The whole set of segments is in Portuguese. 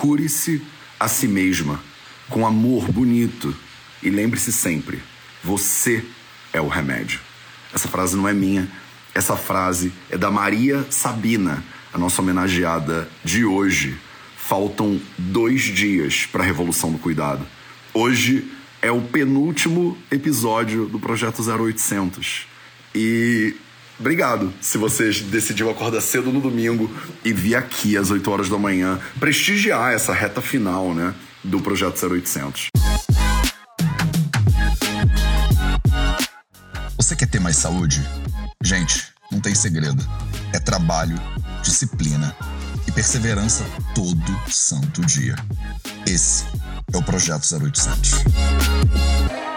Cure-se a si mesma com amor bonito e lembre-se sempre: você é o remédio. Essa frase não é minha, essa frase é da Maria Sabina, a nossa homenageada de hoje. Faltam dois dias para a Revolução do Cuidado. Hoje é o penúltimo episódio do Projeto 0800. E obrigado se você decidiu acordar cedo no domingo e vir aqui às 8 horas da manhã prestigiar essa reta final, né, do Projeto 0800. Você quer ter mais saúde? Gente, não tem segredo. É trabalho, disciplina e perseverança todo santo dia. Esse é o Projeto 0800.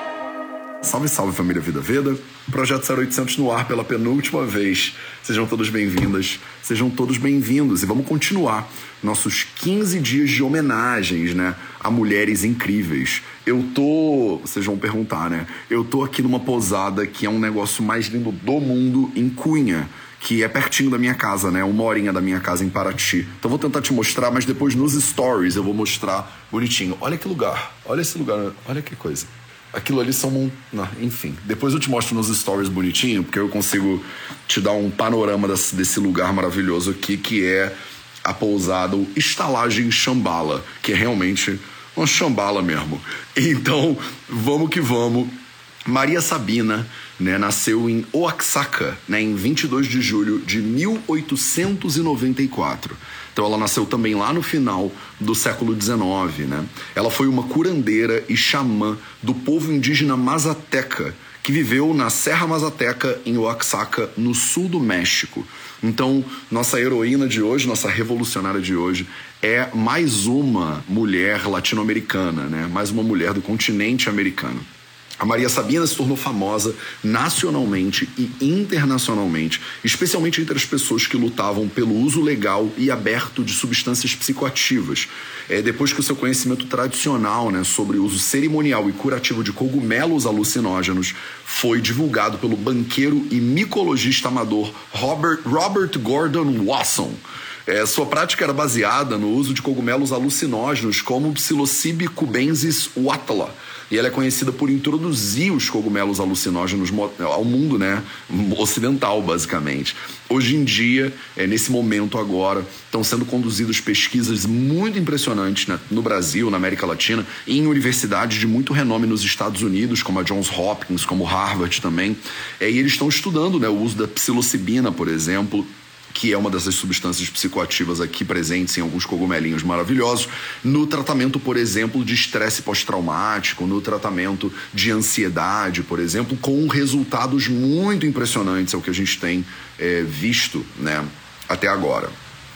Salve, salve família Vida Veda. Projeto 0800 no ar pela penúltima vez. Sejam todos bem-vindas, sejam todos bem-vindos e vamos continuar nossos 15 dias de homenagens, né, a mulheres incríveis. Eu tô, vocês vão perguntar, né? Eu tô aqui numa posada que é um negócio mais lindo do mundo em Cunha que é pertinho da minha casa, né? Uma horinha da minha casa em Paraty. Então vou tentar te mostrar, mas depois nos stories eu vou mostrar bonitinho. Olha que lugar, olha esse lugar, olha que coisa. Aquilo ali são. Não, enfim, depois eu te mostro nos stories bonitinho, porque eu consigo te dar um panorama desse, desse lugar maravilhoso aqui, que é a pousada Estalagem Chambala, que é realmente uma chambala mesmo. Então, vamos que vamos. Maria Sabina né, nasceu em Oaxaca, né, em 22 de julho de 1894. Então ela nasceu também lá no final do século XIX. Né? Ela foi uma curandeira e xamã do povo indígena mazateca, que viveu na Serra Mazateca, em Oaxaca, no sul do México. Então, nossa heroína de hoje, nossa revolucionária de hoje, é mais uma mulher latino-americana, né? mais uma mulher do continente americano. A Maria Sabina se tornou famosa nacionalmente e internacionalmente, especialmente entre as pessoas que lutavam pelo uso legal e aberto de substâncias psicoativas. É, depois que o seu conhecimento tradicional né, sobre o uso cerimonial e curativo de cogumelos alucinógenos foi divulgado pelo banqueiro e micologista amador Robert, Robert Gordon Wasson. É, sua prática era baseada no uso de cogumelos alucinógenos como Psilocybe cubensis watla e ela é conhecida por introduzir os cogumelos alucinógenos ao mundo né, ocidental, basicamente. Hoje em dia, é, nesse momento agora, estão sendo conduzidas pesquisas muito impressionantes né, no Brasil, na América Latina, em universidades de muito renome nos Estados Unidos, como a Johns Hopkins, como Harvard também. É, e eles estão estudando né, o uso da psilocibina, por exemplo, que é uma dessas substâncias psicoativas aqui presentes em alguns cogumelinhos maravilhosos, no tratamento, por exemplo, de estresse pós-traumático, no tratamento de ansiedade, por exemplo, com resultados muito impressionantes, é o que a gente tem é, visto né, até agora.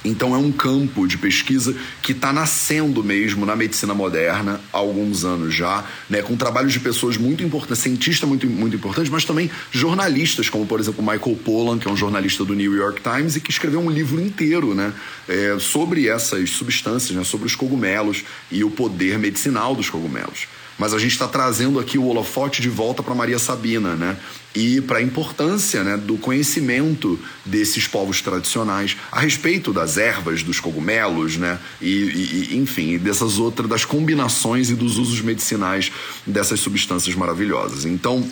Então é um campo de pesquisa que está nascendo mesmo na medicina moderna há alguns anos já, né, com trabalhos de pessoas muito importantes, cientistas muito, muito importantes, mas também jornalistas, como por exemplo Michael Pollan, que é um jornalista do New York Times e que escreveu um livro inteiro né, é, sobre essas substâncias, né, sobre os cogumelos e o poder medicinal dos cogumelos mas a gente está trazendo aqui o holofote de volta para Maria Sabina, né? E para a importância né, do conhecimento desses povos tradicionais a respeito das ervas, dos cogumelos, né? E, e enfim, dessas outras, das combinações e dos usos medicinais dessas substâncias maravilhosas. Então,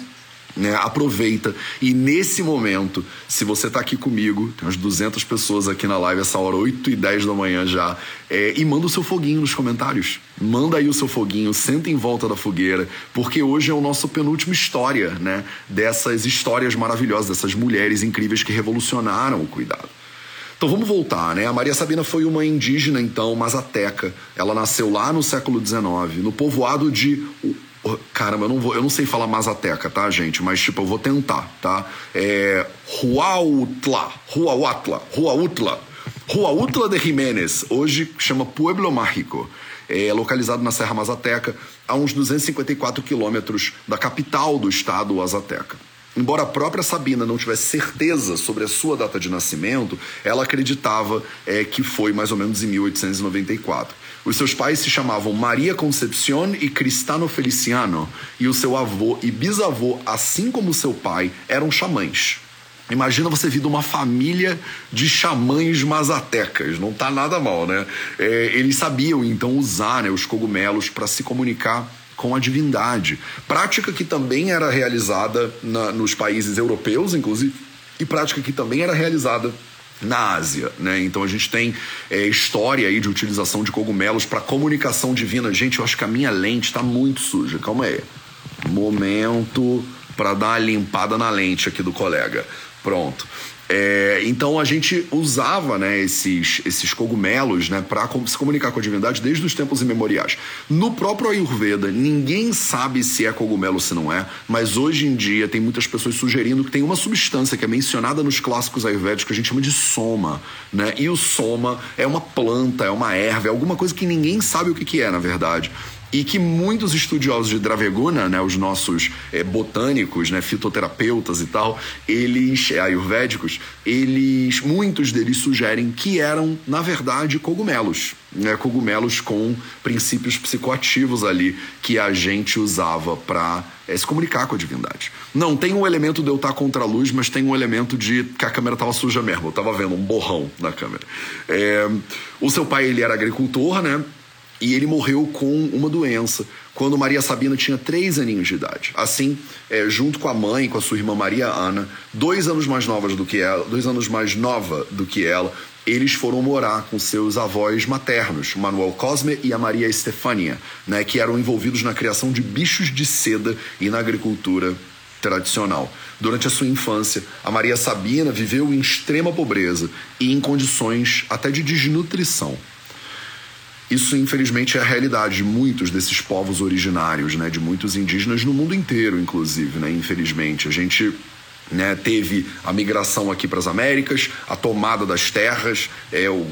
né? Aproveita e nesse momento, se você está aqui comigo, tem umas 200 pessoas aqui na live essa hora, 8 e 10 da manhã já, é, e manda o seu foguinho nos comentários. Manda aí o seu foguinho, senta em volta da fogueira, porque hoje é o nosso penúltimo história, né? Dessas histórias maravilhosas, dessas mulheres incríveis que revolucionaram o cuidado. Então vamos voltar, né? A Maria Sabina foi uma indígena, então, mazateca. Ela nasceu lá no século XIX, no povoado de Caramba, eu não, vou, eu não sei falar mazateca, tá, gente? Mas, tipo, eu vou tentar, tá? É. Huautla, Huautla, Huautla. Huautla de Jiménez, hoje chama Pueblo Mágico. É localizado na Serra Mazateca, a uns 254 quilômetros da capital do estado, Azateca. Embora a própria Sabina não tivesse certeza sobre a sua data de nascimento, ela acreditava é, que foi mais ou menos em 1894. Os seus pais se chamavam Maria Concepción e Cristano Feliciano, e o seu avô e bisavô, assim como seu pai, eram xamãs. Imagina você vir de uma família de xamães mazatecas, não tá nada mal, né? É, eles sabiam então usar né, os cogumelos para se comunicar com a divindade. Prática que também era realizada na, nos países europeus, inclusive, e prática que também era realizada na Ásia, né? Então a gente tem é, história aí de utilização de cogumelos para comunicação divina. Gente, eu acho que a minha lente está muito suja. Calma aí. Momento para dar uma limpada na lente aqui do colega. Pronto. É, então a gente usava né, esses, esses cogumelos né, para se comunicar com a divindade desde os tempos imemoriais. No próprio Ayurveda, ninguém sabe se é cogumelo ou se não é, mas hoje em dia tem muitas pessoas sugerindo que tem uma substância que é mencionada nos clássicos ayurvédicos que a gente chama de soma. Né? E o soma é uma planta, é uma erva, é alguma coisa que ninguém sabe o que, que é, na verdade e que muitos estudiosos de Draveguna, né, os nossos é, botânicos, né, fitoterapeutas e tal, eles, é, ayurvédicos, eles, muitos deles sugerem que eram, na verdade, cogumelos. Né, cogumelos com princípios psicoativos ali que a gente usava para é, se comunicar com a divindade. Não tem um elemento de eu estar contra a luz, mas tem um elemento de que a câmera estava suja mesmo. Eu estava vendo um borrão na câmera. É, o seu pai ele era agricultor, né? E ele morreu com uma doença quando Maria Sabina tinha três aninhos de idade. Assim, é, junto com a mãe, com a sua irmã Maria Ana, dois anos mais novas do que ela, dois anos mais nova do que ela, eles foram morar com seus avós maternos, Manuel Cosme e a Maria Estefânia, né, que eram envolvidos na criação de bichos de seda e na agricultura tradicional. Durante a sua infância, a Maria Sabina viveu em extrema pobreza e em condições até de desnutrição. Isso, infelizmente, é a realidade de muitos desses povos originários, né? De muitos indígenas no mundo inteiro, inclusive, né? Infelizmente. A gente né, teve a migração aqui para as Américas, a tomada das terras, é, o,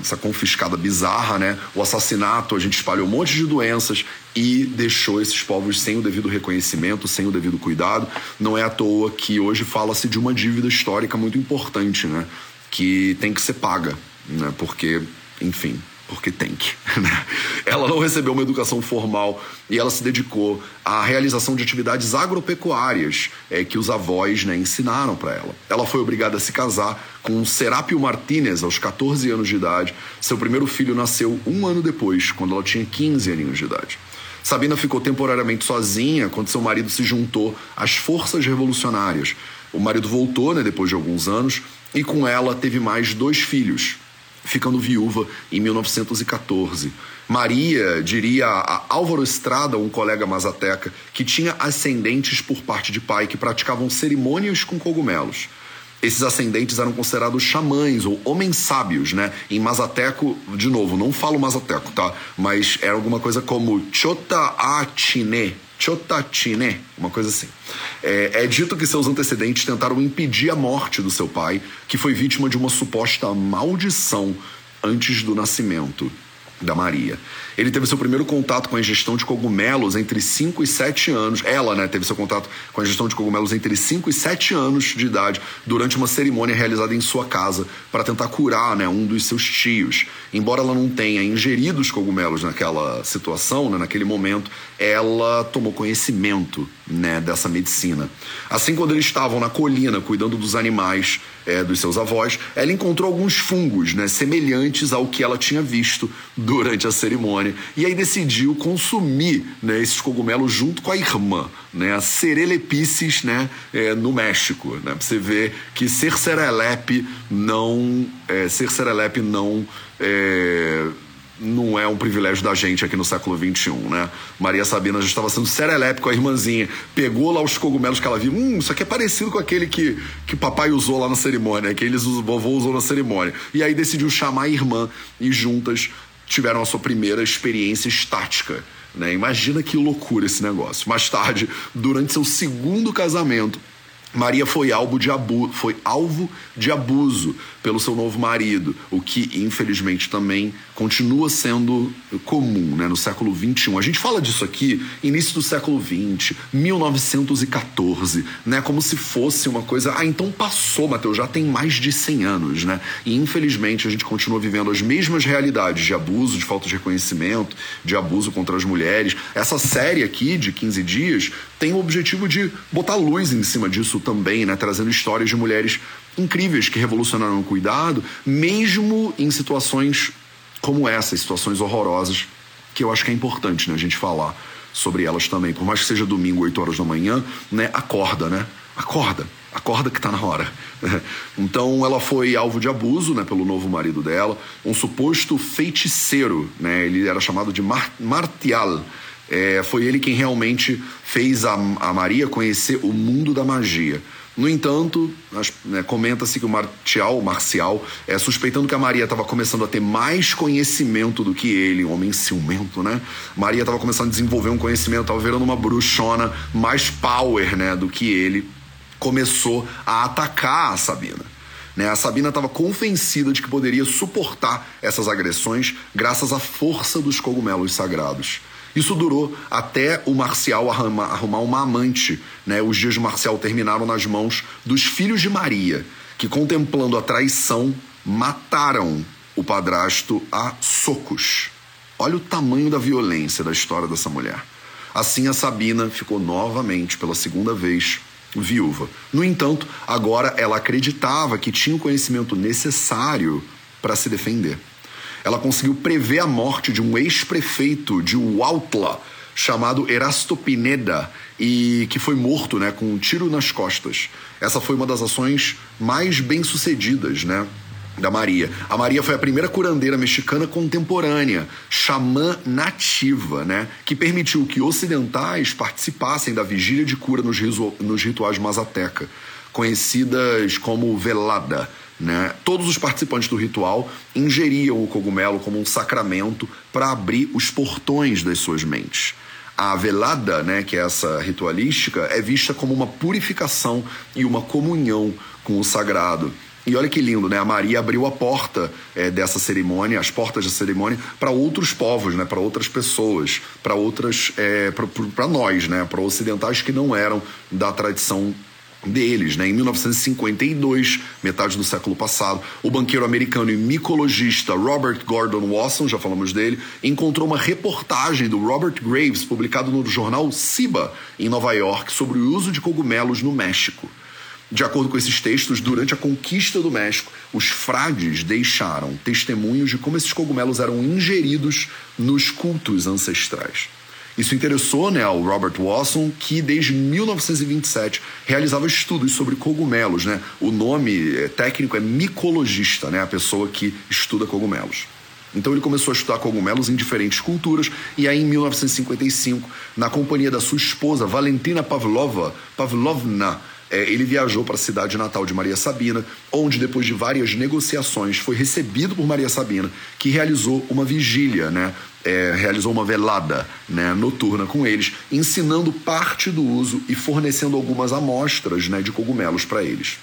essa confiscada bizarra, né, o assassinato, a gente espalhou um monte de doenças e deixou esses povos sem o devido reconhecimento, sem o devido cuidado. Não é à toa que hoje fala-se de uma dívida histórica muito importante, né, que tem que ser paga, né, porque, enfim, porque tem que. Né? Ela não recebeu uma educação formal e ela se dedicou à realização de atividades agropecuárias é, que os avós né, ensinaram para ela. Ela foi obrigada a se casar com Serápio Martínez aos 14 anos de idade. Seu primeiro filho nasceu um ano depois, quando ela tinha 15 aninhos de idade. Sabina ficou temporariamente sozinha quando seu marido se juntou às forças revolucionárias. O marido voltou né, depois de alguns anos e com ela teve mais dois filhos, ficando viúva em 1914. Maria diria a Álvaro Estrada, um colega mazateca, que tinha ascendentes por parte de pai que praticavam cerimônias com cogumelos. Esses ascendentes eram considerados xamães ou homens sábios, né? Em mazateco, de novo, não falo mazateco, tá? Mas era alguma coisa como Chota Atine, Chotatine, uma coisa assim. É, é, dito que seus antecedentes tentaram impedir a morte do seu pai, que foi vítima de uma suposta maldição antes do nascimento da Maria. Ele teve seu primeiro contato com a ingestão de cogumelos entre 5 e 7 anos. Ela, né, teve seu contato com a ingestão de cogumelos entre 5 e 7 anos de idade durante uma cerimônia realizada em sua casa para tentar curar, né, um dos seus tios. Embora ela não tenha ingerido os cogumelos naquela situação, né, naquele momento, ela tomou conhecimento, né, dessa medicina. Assim, quando eles estavam na colina cuidando dos animais é, dos seus avós, ela encontrou alguns fungos, né, semelhantes ao que ela tinha visto durante a cerimônia e aí decidiu consumir né, esses cogumelos junto com a irmã, né, a Cerelepices, né, é, no México, né, pra você ver que ser serelepe não, é, ser não é, não é um privilégio da gente aqui no século XXI, né? Maria Sabina já estava sendo serelepe com a irmãzinha, pegou lá os cogumelos que ela viu, hum, isso aqui é parecido com aquele que, que papai usou lá na cerimônia, que eles, o vovô usou na cerimônia. E aí decidiu chamar a irmã e juntas tiveram a sua primeira experiência estática. Né? Imagina que loucura esse negócio. Mais tarde, durante seu segundo casamento, Maria foi alvo de, abu foi alvo de abuso pelo seu novo marido, o que infelizmente também continua sendo comum né, no século XXI. A gente fala disso aqui, início do século XX, 1914, né, como se fosse uma coisa. Ah, então passou, Mateus, já tem mais de 100 anos, né? E infelizmente a gente continua vivendo as mesmas realidades de abuso, de falta de reconhecimento, de abuso contra as mulheres. Essa série aqui de 15 dias tem o objetivo de botar luz em cima disso também, né, trazendo histórias de mulheres incríveis que revolucionaram o cuidado, mesmo em situações como essa, situações horrorosas, que eu acho que é importante né, a gente falar sobre elas também. Por mais que seja domingo, 8 horas da manhã, né, acorda, né? Acorda, acorda que tá na hora. Então ela foi alvo de abuso, né, pelo novo marido dela, um suposto feiticeiro, né? Ele era chamado de Mar Martial. É, foi ele quem realmente fez a, a Maria conhecer o mundo da magia. No entanto, né, comenta-se que o Martial, Marcial, é, suspeitando que a Maria estava começando a ter mais conhecimento do que ele, um homem ciumento, né? Maria estava começando a desenvolver um conhecimento, estava virando uma bruxona mais power, né, do que ele. Começou a atacar a Sabina. Né? A Sabina estava convencida de que poderia suportar essas agressões graças à força dos cogumelos sagrados. Isso durou até o Marcial arrumar uma amante. Né? Os dias de Marcial terminaram nas mãos dos filhos de Maria, que, contemplando a traição, mataram o padrasto a socos. Olha o tamanho da violência da história dessa mulher. Assim, a Sabina ficou novamente, pela segunda vez, viúva. No entanto, agora ela acreditava que tinha o conhecimento necessário para se defender ela conseguiu prever a morte de um ex-prefeito de Huautla, chamado Erasto Pineda, e que foi morto né, com um tiro nas costas. Essa foi uma das ações mais bem-sucedidas né, da Maria. A Maria foi a primeira curandeira mexicana contemporânea, xamã nativa, né, que permitiu que ocidentais participassem da vigília de cura nos, nos rituais mazateca, conhecidas como velada né? Todos os participantes do ritual ingeriam o cogumelo como um sacramento para abrir os portões das suas mentes. A velada, né, que é essa ritualística, é vista como uma purificação e uma comunhão com o sagrado. E olha que lindo, né? A Maria abriu a porta é, dessa cerimônia, as portas da cerimônia, para outros povos, né? Para outras pessoas, para outras, é, para nós, né? Para ocidentais que não eram da tradição deles. Né? Em 1952, metade do século passado, o banqueiro americano e micologista Robert Gordon Wasson, já falamos dele, encontrou uma reportagem do Robert Graves, publicado no jornal Ciba, em Nova York, sobre o uso de cogumelos no México. De acordo com esses textos, durante a conquista do México, os frades deixaram testemunhos de como esses cogumelos eram ingeridos nos cultos ancestrais. Isso interessou né, ao Robert Watson, que desde 1927 realizava estudos sobre cogumelos. Né? O nome é, técnico é micologista, né, a pessoa que estuda cogumelos. Então ele começou a estudar cogumelos em diferentes culturas e aí em 1955, na companhia da sua esposa Valentina Pavlova, Pavlovna, é, ele viajou para a cidade natal de Maria Sabina, onde, depois de várias negociações, foi recebido por Maria Sabina, que realizou uma vigília, né? É, realizou uma velada né, noturna com eles, ensinando parte do uso e fornecendo algumas amostras né, de cogumelos para eles.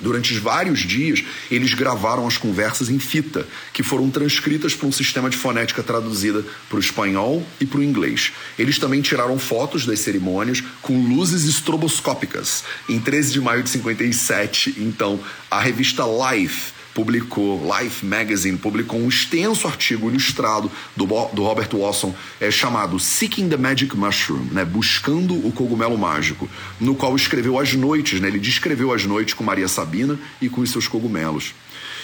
Durante vários dias, eles gravaram as conversas em fita, que foram transcritas para um sistema de fonética traduzida para o espanhol e para o inglês. Eles também tiraram fotos das cerimônias com luzes estroboscópicas. Em 13 de maio de 57, então, a revista Life publicou, Life Magazine publicou um extenso artigo ilustrado do, do Robert Watson é, chamado Seeking the Magic Mushroom, né, buscando o cogumelo mágico, no qual escreveu as noites, né, ele descreveu as noites com Maria Sabina e com os seus cogumelos.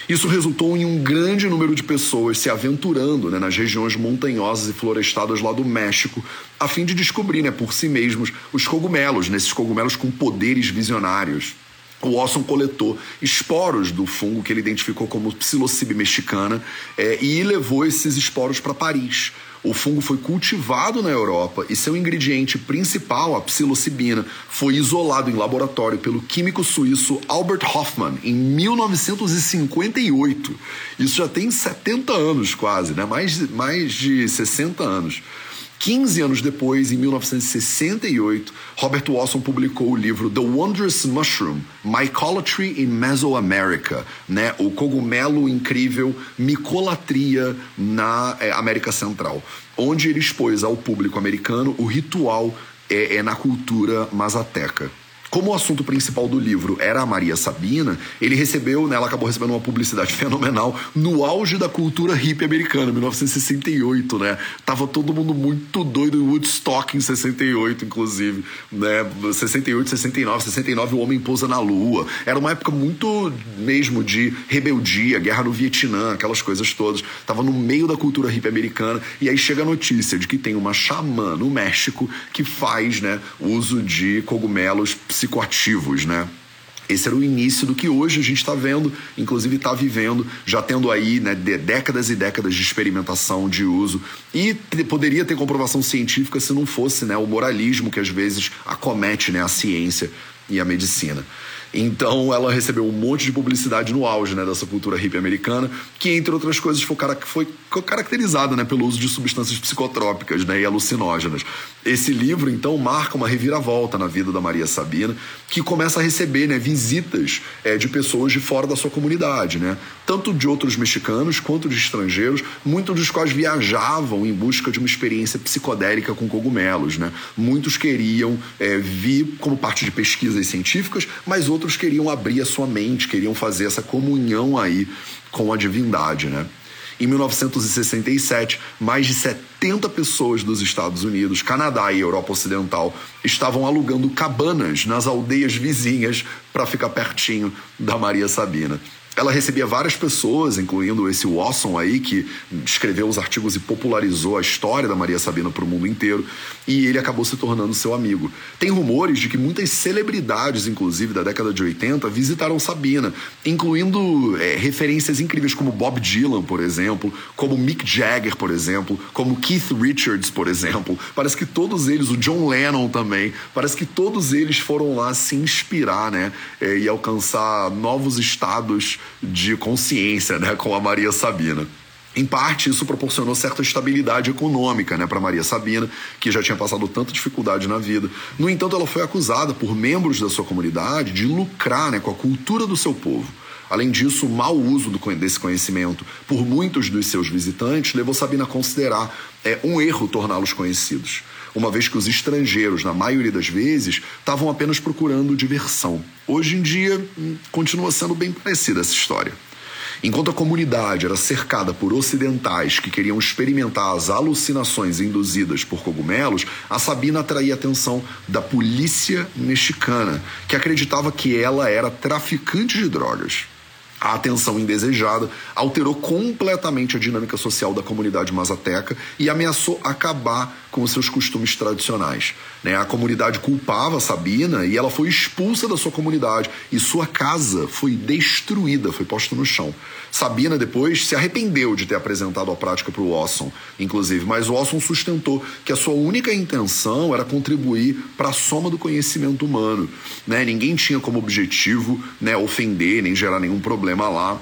Isso resultou em um grande número de pessoas se aventurando né, nas regiões montanhosas e florestadas lá do México, a fim de descobrir né, por si mesmos os cogumelos, nesses né, cogumelos com poderes visionários o Watson coletou esporos do fungo que ele identificou como psilocybe mexicana é, e levou esses esporos para Paris. O fungo foi cultivado na Europa e seu ingrediente principal, a psilocibina, foi isolado em laboratório pelo químico suíço Albert Hoffmann em 1958. Isso já tem 70 anos quase, né? mais, mais de 60 anos. 15 anos depois, em 1968, Robert Watson publicou o livro The Wondrous Mushroom: Mycolatry in Mesoamerica, né? O cogumelo incrível micolatria na é, América Central, onde ele expôs ao público americano o ritual é, é na cultura mazateca. Como o assunto principal do livro era a Maria Sabina, ele recebeu, né, ela acabou recebendo uma publicidade fenomenal no auge da cultura hippie americana, 1968, né? Tava todo mundo muito doido em Woodstock em 68, inclusive, né? 68, 69, 69 o homem pousa na lua. Era uma época muito mesmo de rebeldia, guerra no Vietnã, aquelas coisas todas. Tava no meio da cultura hippie americana e aí chega a notícia de que tem uma xamã no México que faz, né, uso de cogumelos psicoativos, né? Esse era o início do que hoje a gente está vendo, inclusive está vivendo, já tendo aí né, décadas e décadas de experimentação, de uso. E poderia ter comprovação científica se não fosse né, o moralismo que às vezes acomete né, a ciência e a medicina. Então ela recebeu um monte de publicidade no auge né, dessa cultura hippie americana, que entre outras coisas foi, foi caracterizada né, pelo uso de substâncias psicotrópicas né, e alucinógenas. Esse livro, então, marca uma reviravolta na vida da Maria Sabina, que começa a receber né, visitas é, de pessoas de fora da sua comunidade, né? tanto de outros mexicanos quanto de estrangeiros, muitos dos quais viajavam em busca de uma experiência psicodélica com cogumelos. Né? Muitos queriam é, vir como parte de pesquisas científicas, mas outros queriam abrir a sua mente, queriam fazer essa comunhão aí com a divindade. Né? Em 1967, mais de 70 pessoas dos Estados Unidos, Canadá e Europa Ocidental estavam alugando cabanas nas aldeias vizinhas para ficar pertinho da Maria Sabina. Ela recebia várias pessoas, incluindo esse Watson aí, que escreveu os artigos e popularizou a história da Maria Sabina para o mundo inteiro, e ele acabou se tornando seu amigo. Tem rumores de que muitas celebridades, inclusive da década de 80, visitaram Sabina, incluindo é, referências incríveis como Bob Dylan, por exemplo, como Mick Jagger, por exemplo, como Keith Richards, por exemplo. Parece que todos eles, o John Lennon também, parece que todos eles foram lá se inspirar, né, é, e alcançar novos estados de consciência né, com a Maria Sabina. Em parte, isso proporcionou certa estabilidade econômica né, para Maria Sabina, que já tinha passado tanta dificuldade na vida. No entanto, ela foi acusada por membros da sua comunidade de lucrar né, com a cultura do seu povo. Além disso, o mau uso desse conhecimento por muitos dos seus visitantes levou Sabina a considerar é, um erro torná-los conhecidos, uma vez que os estrangeiros, na maioria das vezes, estavam apenas procurando diversão. Hoje em dia, hum, continua sendo bem parecida essa história. Enquanto a comunidade era cercada por ocidentais que queriam experimentar as alucinações induzidas por cogumelos, a Sabina atraía a atenção da polícia mexicana, que acreditava que ela era traficante de drogas. A atenção indesejada alterou completamente a dinâmica social da comunidade mazateca e ameaçou acabar com os seus costumes tradicionais. Né? A comunidade culpava Sabina e ela foi expulsa da sua comunidade e sua casa foi destruída, foi posta no chão. Sabina depois se arrependeu de ter apresentado a prática para o Wasson, inclusive, mas o Wasson sustentou que a sua única intenção era contribuir para a soma do conhecimento humano. Né? Ninguém tinha como objetivo né, ofender nem gerar nenhum problema lá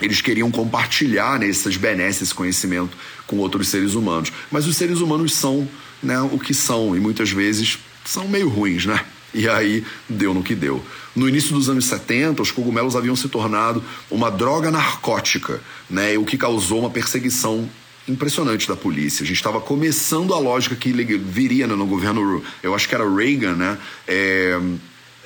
eles queriam compartilhar né, essas benesses, esse conhecimento com outros seres humanos. Mas os seres humanos são né, o que são e muitas vezes são meio ruins, né? E aí deu no que deu. No início dos anos 70, os cogumelos haviam se tornado uma droga narcótica, né? O que causou uma perseguição impressionante da polícia. A gente estava começando a lógica que viria né, no governo, eu acho que era Reagan, né? É,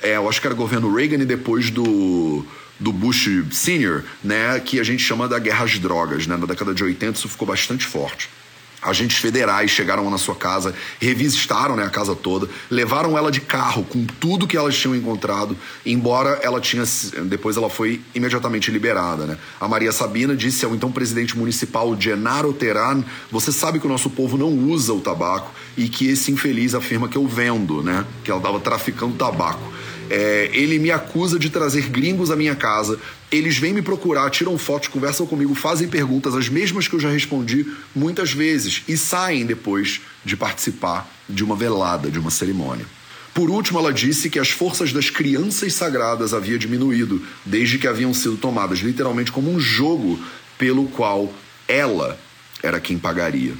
é, eu acho que era governo Reagan e depois do do Bush Senior, né, que a gente chama da guerra às drogas. Né? Na década de 80 isso ficou bastante forte. Agentes federais chegaram na sua casa, revistaram né, a casa toda, levaram ela de carro com tudo que elas tinham encontrado, embora ela tinha. Depois ela foi imediatamente liberada. Né? A Maria Sabina disse ao então presidente municipal Genaro Teran: Você sabe que o nosso povo não usa o tabaco e que esse infeliz afirma que eu vendo, né? Que ela estava traficando tabaco. É, ele me acusa de trazer gringos à minha casa. Eles vêm me procurar, tiram fotos, conversam comigo, fazem perguntas, as mesmas que eu já respondi muitas vezes, e saem depois de participar de uma velada, de uma cerimônia. Por último, ela disse que as forças das crianças sagradas haviam diminuído, desde que haviam sido tomadas literalmente como um jogo pelo qual ela era quem pagaria.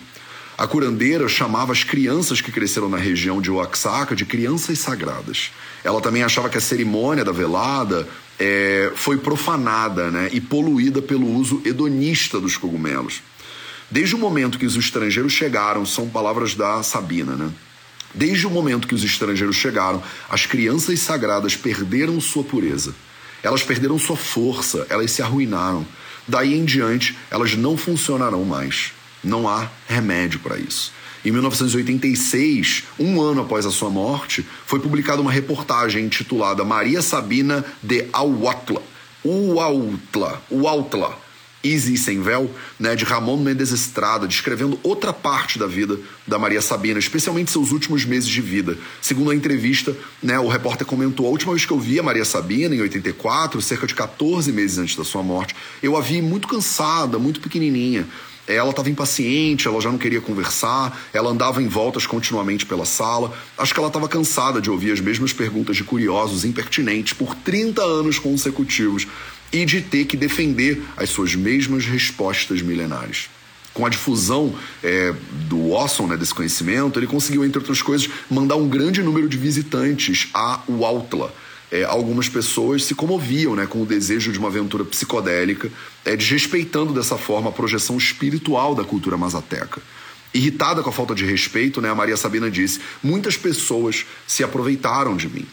A curandeira chamava as crianças que cresceram na região de Oaxaca de crianças sagradas. Ela também achava que a cerimônia da velada é, foi profanada né, e poluída pelo uso hedonista dos cogumelos. Desde o momento que os estrangeiros chegaram, são palavras da Sabina, né? Desde o momento que os estrangeiros chegaram, as crianças sagradas perderam sua pureza. Elas perderam sua força, elas se arruinaram. Daí em diante, elas não funcionarão mais. Não há remédio para isso. Em 1986, um ano após a sua morte, foi publicada uma reportagem intitulada Maria Sabina de Auatla, Uautla, Uautla, Easy Sem Véu, né, de Ramon Mendes Estrada, descrevendo outra parte da vida da Maria Sabina, especialmente seus últimos meses de vida. Segundo a entrevista, né, o repórter comentou: a última vez que eu vi a Maria Sabina, em 84, cerca de 14 meses antes da sua morte, eu a vi muito cansada, muito pequenininha. Ela estava impaciente, ela já não queria conversar, ela andava em voltas continuamente pela sala. Acho que ela estava cansada de ouvir as mesmas perguntas de curiosos impertinentes por 30 anos consecutivos e de ter que defender as suas mesmas respostas milenares. Com a difusão é, do Watson, né, desse conhecimento, ele conseguiu, entre outras coisas, mandar um grande número de visitantes a Huautla. É, algumas pessoas se comoviam né, com o desejo de uma aventura psicodélica, é, desrespeitando dessa forma a projeção espiritual da cultura mazateca. Irritada com a falta de respeito, né, a Maria Sabina disse: muitas pessoas se aproveitaram de mim.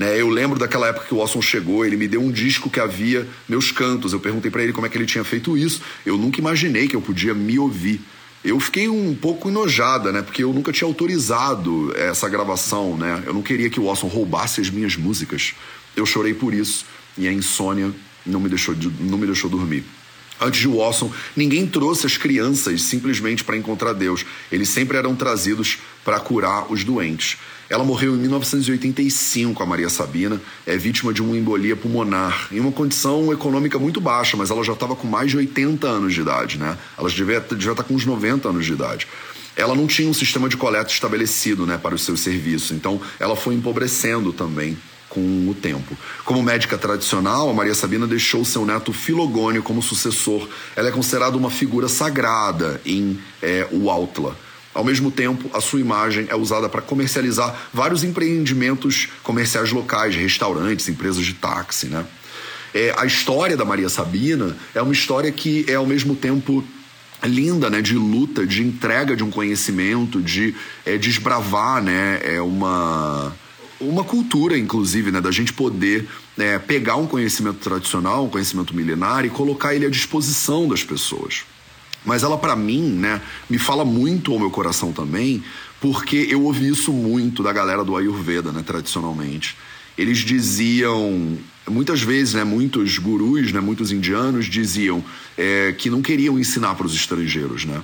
Né? Eu lembro daquela época que o Watson chegou, ele me deu um disco que havia meus cantos. Eu perguntei para ele como é que ele tinha feito isso. Eu nunca imaginei que eu podia me ouvir. Eu fiquei um pouco enojada, né? Porque eu nunca tinha autorizado essa gravação, né? Eu não queria que o Watson roubasse as minhas músicas. Eu chorei por isso e a insônia não me deixou, não me deixou dormir. Antes de Watson, ninguém trouxe as crianças simplesmente para encontrar Deus. Eles sempre eram trazidos para curar os doentes. Ela morreu em 1985, a Maria Sabina, é vítima de uma embolia pulmonar, em uma condição econômica muito baixa, mas ela já estava com mais de 80 anos de idade, né? Ela devia, devia estar com uns 90 anos de idade ela não tinha um sistema de coleta estabelecido né, para os seus serviços, então ela foi empobrecendo também com o tempo. Como médica tradicional, a Maria Sabina deixou seu neto Filogônio como sucessor. Ela é considerada uma figura sagrada em é, Huautla. Ao mesmo tempo, a sua imagem é usada para comercializar vários empreendimentos comerciais locais, restaurantes, empresas de táxi, né? É, a história da Maria Sabina é uma história que é ao mesmo tempo linda, né, de luta, de entrega de um conhecimento, de é, desbravar, né, é uma uma cultura, inclusive, né, da gente poder é, pegar um conhecimento tradicional, um conhecimento milenar e colocar ele à disposição das pessoas. Mas ela, para mim, né, me fala muito ao meu coração também, porque eu ouvi isso muito da galera do Ayurveda, né, tradicionalmente. Eles diziam, muitas vezes, né, muitos gurus, né, muitos indianos diziam é, que não queriam ensinar para os estrangeiros, né.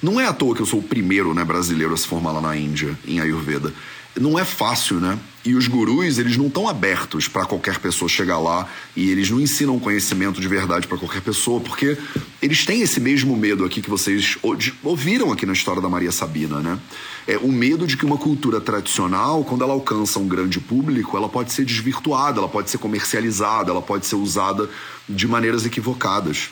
Não é à toa que eu sou o primeiro né, brasileiro a se formar lá na Índia, em Ayurveda não é fácil, né? E os gurus, eles não estão abertos para qualquer pessoa chegar lá e eles não ensinam conhecimento de verdade para qualquer pessoa, porque eles têm esse mesmo medo aqui que vocês ouviram aqui na história da Maria Sabina, né? É o medo de que uma cultura tradicional, quando ela alcança um grande público, ela pode ser desvirtuada, ela pode ser comercializada, ela pode ser usada de maneiras equivocadas.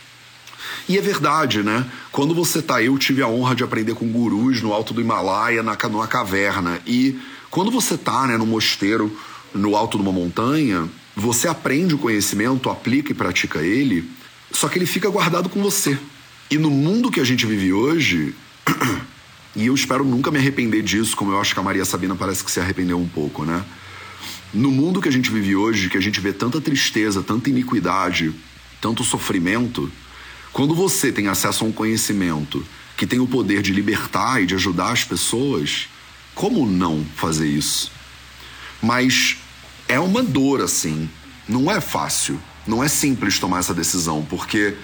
E é verdade, né? Quando você tá, eu tive a honra de aprender com gurus no alto do Himalaia, na, numa caverna, e quando você está né, no mosteiro, no alto de uma montanha, você aprende o conhecimento, aplica e pratica ele, só que ele fica guardado com você. E no mundo que a gente vive hoje, e eu espero nunca me arrepender disso, como eu acho que a Maria Sabina parece que se arrependeu um pouco, né? No mundo que a gente vive hoje, que a gente vê tanta tristeza, tanta iniquidade, tanto sofrimento, quando você tem acesso a um conhecimento que tem o poder de libertar e de ajudar as pessoas, como não fazer isso? Mas é uma dor assim. Não é fácil. Não é simples tomar essa decisão, porque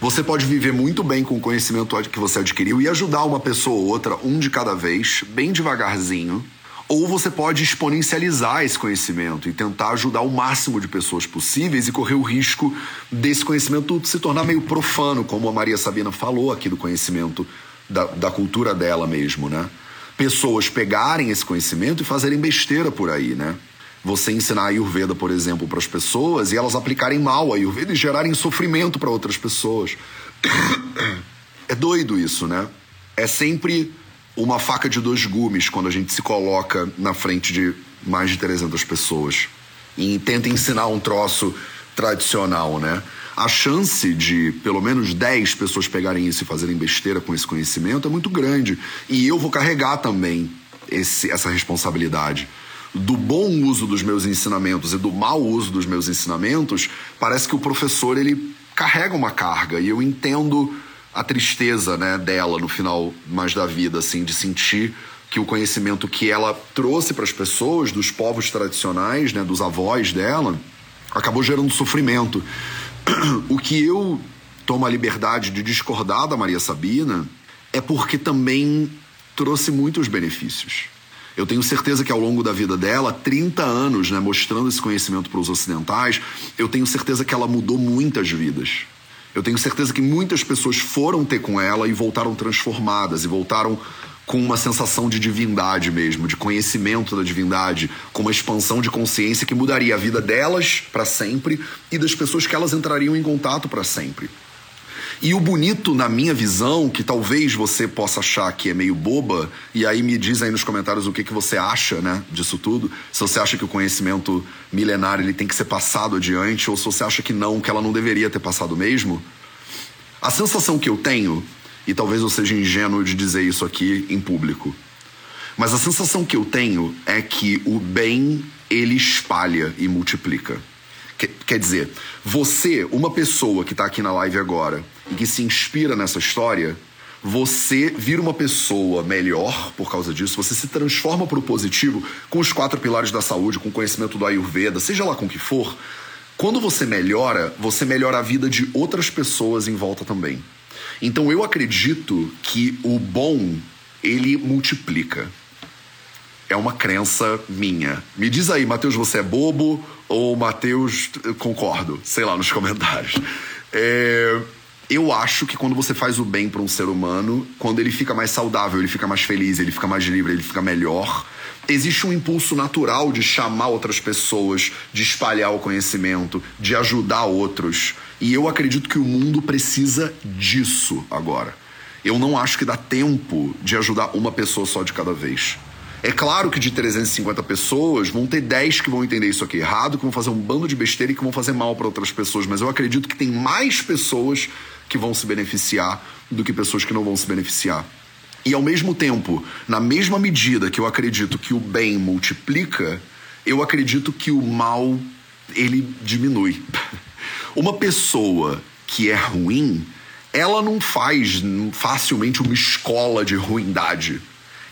você pode viver muito bem com o conhecimento que você adquiriu e ajudar uma pessoa ou outra, um de cada vez, bem devagarzinho. Ou você pode exponencializar esse conhecimento e tentar ajudar o máximo de pessoas possíveis e correr o risco desse conhecimento se tornar meio profano, como a Maria Sabina falou aqui do conhecimento da, da cultura dela mesmo, né? Pessoas pegarem esse conhecimento e fazerem besteira por aí, né? Você ensinar a Ayurveda, por exemplo, para as pessoas e elas aplicarem mal a Ayurveda e gerarem sofrimento para outras pessoas. É doido isso, né? É sempre uma faca de dois gumes quando a gente se coloca na frente de mais de 300 pessoas e tenta ensinar um troço tradicional, né? A chance de pelo menos 10 pessoas pegarem isso e fazerem besteira com esse conhecimento é muito grande. E eu vou carregar também esse, essa responsabilidade do bom uso dos meus ensinamentos e do mau uso dos meus ensinamentos, parece que o professor ele carrega uma carga e eu entendo a tristeza, né, dela no final mais da vida, assim, de sentir que o conhecimento que ela trouxe para as pessoas dos povos tradicionais, né, dos avós dela, acabou gerando sofrimento. O que eu tomo a liberdade de discordar da Maria Sabina é porque também trouxe muitos benefícios. Eu tenho certeza que ao longo da vida dela, 30 anos, né, mostrando esse conhecimento para os ocidentais, eu tenho certeza que ela mudou muitas vidas. Eu tenho certeza que muitas pessoas foram ter com ela e voltaram transformadas e voltaram com uma sensação de divindade mesmo, de conhecimento da divindade, com uma expansão de consciência que mudaria a vida delas para sempre e das pessoas que elas entrariam em contato para sempre. E o bonito, na minha visão, que talvez você possa achar que é meio boba, e aí me diz aí nos comentários o que, que você acha né, disso tudo. Se você acha que o conhecimento milenário ele tem que ser passado adiante, ou se você acha que não, que ela não deveria ter passado mesmo. A sensação que eu tenho, e talvez eu seja ingênuo de dizer isso aqui em público, mas a sensação que eu tenho é que o bem ele espalha e multiplica. Quer dizer, você, uma pessoa que está aqui na live agora e que se inspira nessa história, você vira uma pessoa melhor por causa disso, você se transforma para o positivo com os quatro pilares da saúde, com o conhecimento do Ayurveda, seja lá com o que for. Quando você melhora, você melhora a vida de outras pessoas em volta também. Então eu acredito que o bom ele multiplica. É uma crença minha. Me diz aí, Mateus, você é bobo ou Mateus, concordo, sei lá nos comentários. É, eu acho que quando você faz o bem para um ser humano, quando ele fica mais saudável, ele fica mais feliz, ele fica mais livre, ele fica melhor, existe um impulso natural de chamar outras pessoas, de espalhar o conhecimento, de ajudar outros. E eu acredito que o mundo precisa disso agora. Eu não acho que dá tempo de ajudar uma pessoa só de cada vez. É claro que de 350 pessoas, vão ter 10 que vão entender isso aqui errado, que vão fazer um bando de besteira e que vão fazer mal para outras pessoas, mas eu acredito que tem mais pessoas que vão se beneficiar do que pessoas que não vão se beneficiar. E ao mesmo tempo, na mesma medida que eu acredito que o bem multiplica, eu acredito que o mal ele diminui. Uma pessoa que é ruim, ela não faz facilmente uma escola de ruindade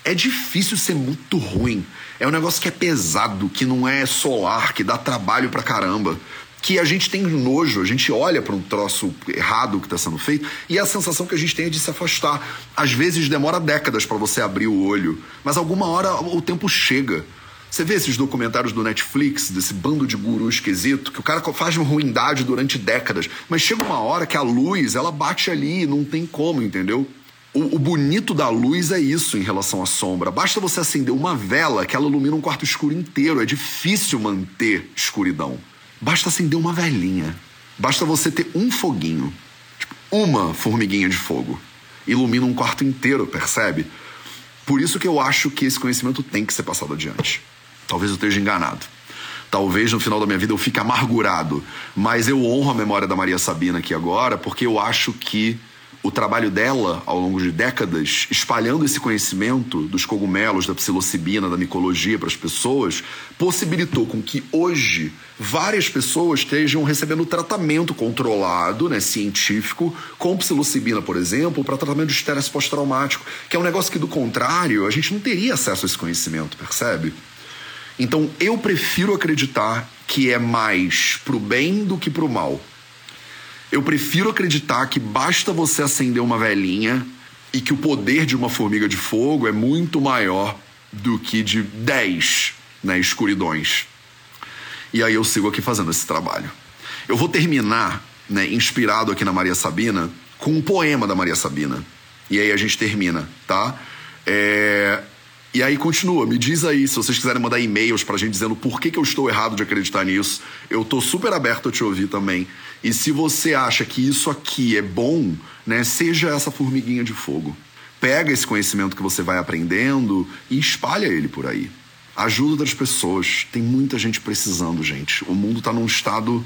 é difícil ser muito ruim. É um negócio que é pesado, que não é solar, que dá trabalho pra caramba. Que a gente tem nojo, a gente olha para um troço errado que está sendo feito e a sensação que a gente tem é de se afastar. Às vezes demora décadas para você abrir o olho, mas alguma hora o tempo chega. Você vê esses documentários do Netflix, desse bando de guru esquisito, que o cara faz ruindade durante décadas, mas chega uma hora que a luz, ela bate ali, não tem como, entendeu? O, o, bonito da luz é isso em relação à sombra. Basta você acender uma vela que ela ilumina um quarto escuro inteiro. É difícil manter escuridão. Basta acender uma velinha. Basta você ter um foguinho. Tipo, uma formiguinha de fogo. Ilumina um quarto inteiro, percebe? Por isso que eu acho que esse conhecimento tem que ser passado adiante. Talvez eu esteja enganado. Talvez no final da minha vida eu fique amargurado. Mas eu honro a memória da Maria Sabina aqui agora, porque eu acho que o trabalho dela ao longo de décadas, espalhando esse conhecimento dos cogumelos, da psilocibina, da micologia para as pessoas, possibilitou com que hoje várias pessoas estejam recebendo tratamento controlado, né, científico, com psilocibina, por exemplo, para tratamento de estresse pós-traumático, que é um negócio que, do contrário, a gente não teria acesso a esse conhecimento, percebe? Então, eu prefiro acreditar que é mais pro bem do que pro mal eu prefiro acreditar que basta você acender uma velhinha e que o poder de uma formiga de fogo é muito maior do que de 10 né, escuridões. E aí eu sigo aqui fazendo esse trabalho. Eu vou terminar, né, inspirado aqui na Maria Sabina, com um poema da Maria Sabina. E aí a gente termina, tá? É... E aí continua, me diz aí, se vocês quiserem mandar e-mails pra gente dizendo por que, que eu estou errado de acreditar nisso, eu tô super aberto a te ouvir também. E se você acha que isso aqui é bom, né, seja essa formiguinha de fogo. Pega esse conhecimento que você vai aprendendo e espalha ele por aí. Ajuda outras pessoas. Tem muita gente precisando, gente. O mundo está num estado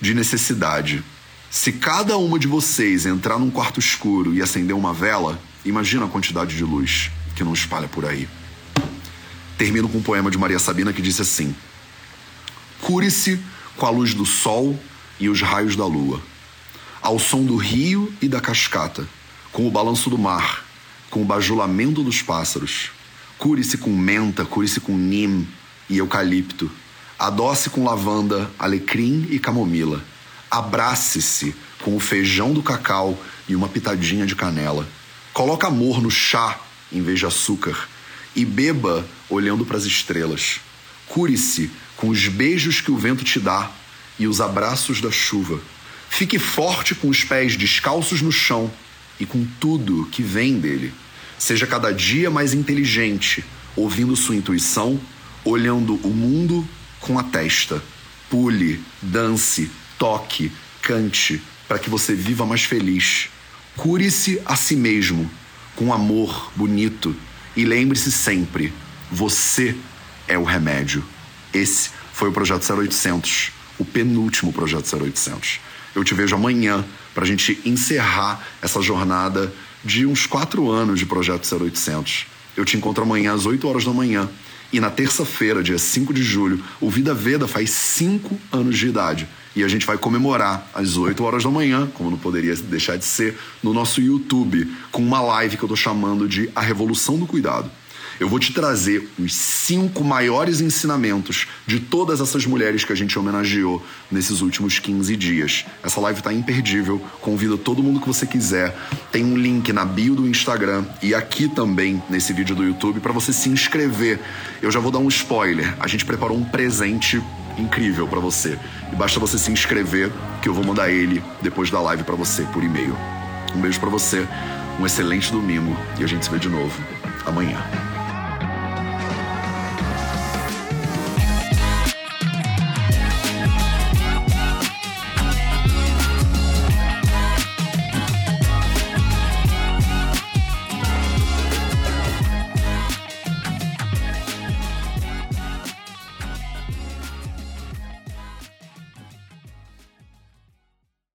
de necessidade. Se cada uma de vocês entrar num quarto escuro e acender uma vela, imagina a quantidade de luz que não espalha por aí. termino com um poema de Maria Sabina que disse assim: Cure-se com a luz do sol e os raios da lua, ao som do rio e da cascata, com o balanço do mar, com o bajulamento dos pássaros. Cure-se com menta, cure-se com nim e eucalipto. Adoce com lavanda, alecrim e camomila. Abrace-se com o feijão do cacau e uma pitadinha de canela. Coloca amor no chá em vez de açúcar e beba olhando para as estrelas. Cure-se com os beijos que o vento te dá e os abraços da chuva. Fique forte com os pés descalços no chão e com tudo que vem dele. Seja cada dia mais inteligente, ouvindo sua intuição, olhando o mundo com a testa. Pule, dance, toque, cante, para que você viva mais feliz. Cure-se a si mesmo, com amor bonito, e lembre-se sempre: você é o remédio. Esse foi o Projeto 0800, o penúltimo Projeto 0800. Eu te vejo amanhã para a gente encerrar essa jornada de uns quatro anos de Projeto 0800. Eu te encontro amanhã às 8 horas da manhã. E na terça-feira, dia 5 de julho, o Vida Veda faz 5 anos de idade. E a gente vai comemorar às 8 horas da manhã, como não poderia deixar de ser, no nosso YouTube, com uma live que eu tô chamando de A Revolução do Cuidado. Eu vou te trazer os cinco maiores ensinamentos de todas essas mulheres que a gente homenageou nesses últimos 15 dias. Essa live tá imperdível, convido todo mundo que você quiser. Tem um link na bio do Instagram e aqui também nesse vídeo do YouTube para você se inscrever. Eu já vou dar um spoiler. A gente preparou um presente incrível para você. E basta você se inscrever que eu vou mandar ele depois da live para você por e-mail. Um beijo para você, um excelente domingo e a gente se vê de novo amanhã.